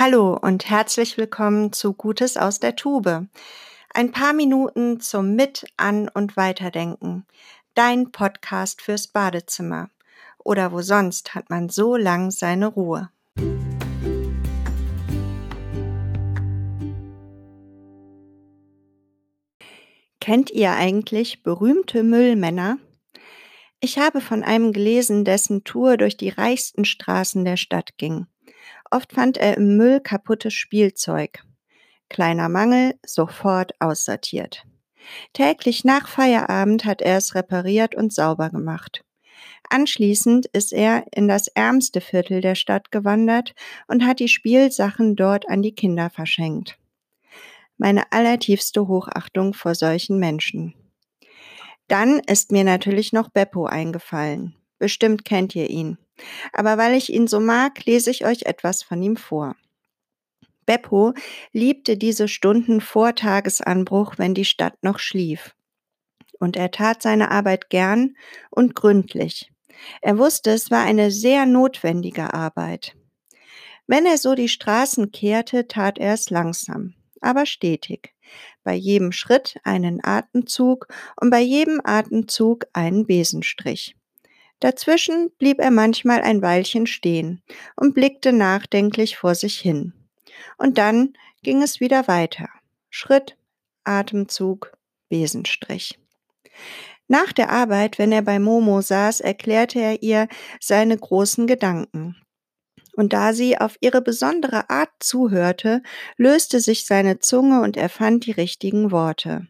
Hallo und herzlich willkommen zu Gutes aus der Tube. Ein paar Minuten zum Mit-, An- und Weiterdenken. Dein Podcast fürs Badezimmer. Oder wo sonst hat man so lang seine Ruhe. Kennt ihr eigentlich berühmte Müllmänner? Ich habe von einem gelesen, dessen Tour durch die reichsten Straßen der Stadt ging. Oft fand er im Müll kaputtes Spielzeug. Kleiner Mangel, sofort aussortiert. Täglich nach Feierabend hat er es repariert und sauber gemacht. Anschließend ist er in das ärmste Viertel der Stadt gewandert und hat die Spielsachen dort an die Kinder verschenkt. Meine allertiefste Hochachtung vor solchen Menschen. Dann ist mir natürlich noch Beppo eingefallen. Bestimmt kennt ihr ihn. Aber weil ich ihn so mag, lese ich euch etwas von ihm vor. Beppo liebte diese Stunden vor Tagesanbruch, wenn die Stadt noch schlief. Und er tat seine Arbeit gern und gründlich. Er wusste, es war eine sehr notwendige Arbeit. Wenn er so die Straßen kehrte, tat er es langsam, aber stetig. Bei jedem Schritt einen Atemzug und bei jedem Atemzug einen Besenstrich. Dazwischen blieb er manchmal ein Weilchen stehen und blickte nachdenklich vor sich hin. Und dann ging es wieder weiter. Schritt, Atemzug, Besenstrich. Nach der Arbeit, wenn er bei Momo saß, erklärte er ihr seine großen Gedanken. Und da sie auf ihre besondere Art zuhörte, löste sich seine Zunge und er fand die richtigen Worte.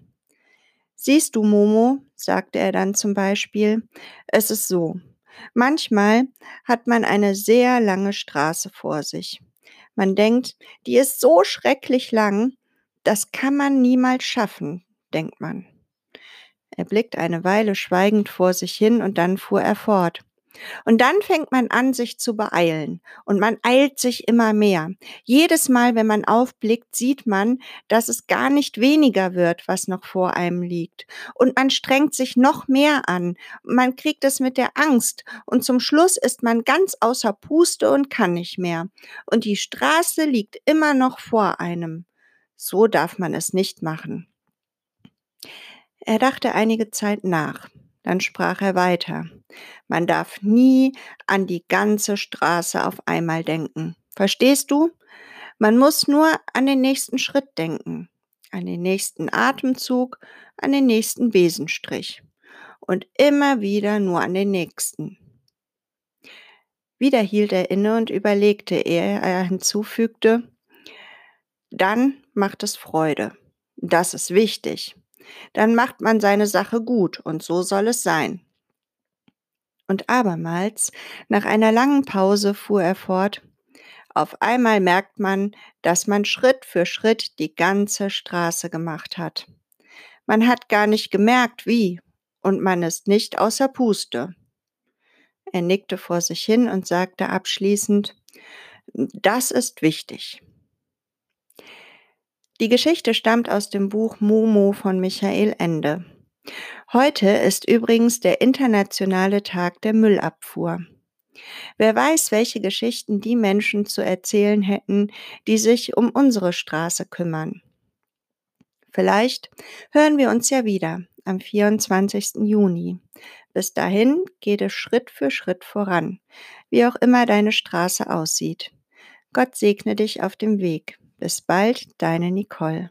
Siehst du, Momo, sagte er dann zum Beispiel, es ist so. Manchmal hat man eine sehr lange Straße vor sich. Man denkt, die ist so schrecklich lang, das kann man niemals schaffen, denkt man. Er blickt eine Weile schweigend vor sich hin und dann fuhr er fort. Und dann fängt man an, sich zu beeilen. Und man eilt sich immer mehr. Jedes Mal, wenn man aufblickt, sieht man, dass es gar nicht weniger wird, was noch vor einem liegt. Und man strengt sich noch mehr an. Man kriegt es mit der Angst. Und zum Schluss ist man ganz außer Puste und kann nicht mehr. Und die Straße liegt immer noch vor einem. So darf man es nicht machen. Er dachte einige Zeit nach. Dann sprach er weiter. Man darf nie an die ganze Straße auf einmal denken. Verstehst du? Man muss nur an den nächsten Schritt denken, an den nächsten Atemzug, an den nächsten Besenstrich und immer wieder nur an den nächsten. Wieder hielt er inne und überlegte, ehe er hinzufügte, dann macht es Freude. Das ist wichtig dann macht man seine Sache gut und so soll es sein. Und abermals, nach einer langen Pause, fuhr er fort, auf einmal merkt man, dass man Schritt für Schritt die ganze Straße gemacht hat. Man hat gar nicht gemerkt, wie, und man ist nicht außer Puste. Er nickte vor sich hin und sagte abschließend, das ist wichtig. Die Geschichte stammt aus dem Buch Momo von Michael Ende. Heute ist übrigens der internationale Tag der Müllabfuhr. Wer weiß, welche Geschichten die Menschen zu erzählen hätten, die sich um unsere Straße kümmern. Vielleicht hören wir uns ja wieder am 24. Juni. Bis dahin geht es Schritt für Schritt voran, wie auch immer deine Straße aussieht. Gott segne dich auf dem Weg. Bis bald, deine Nicole.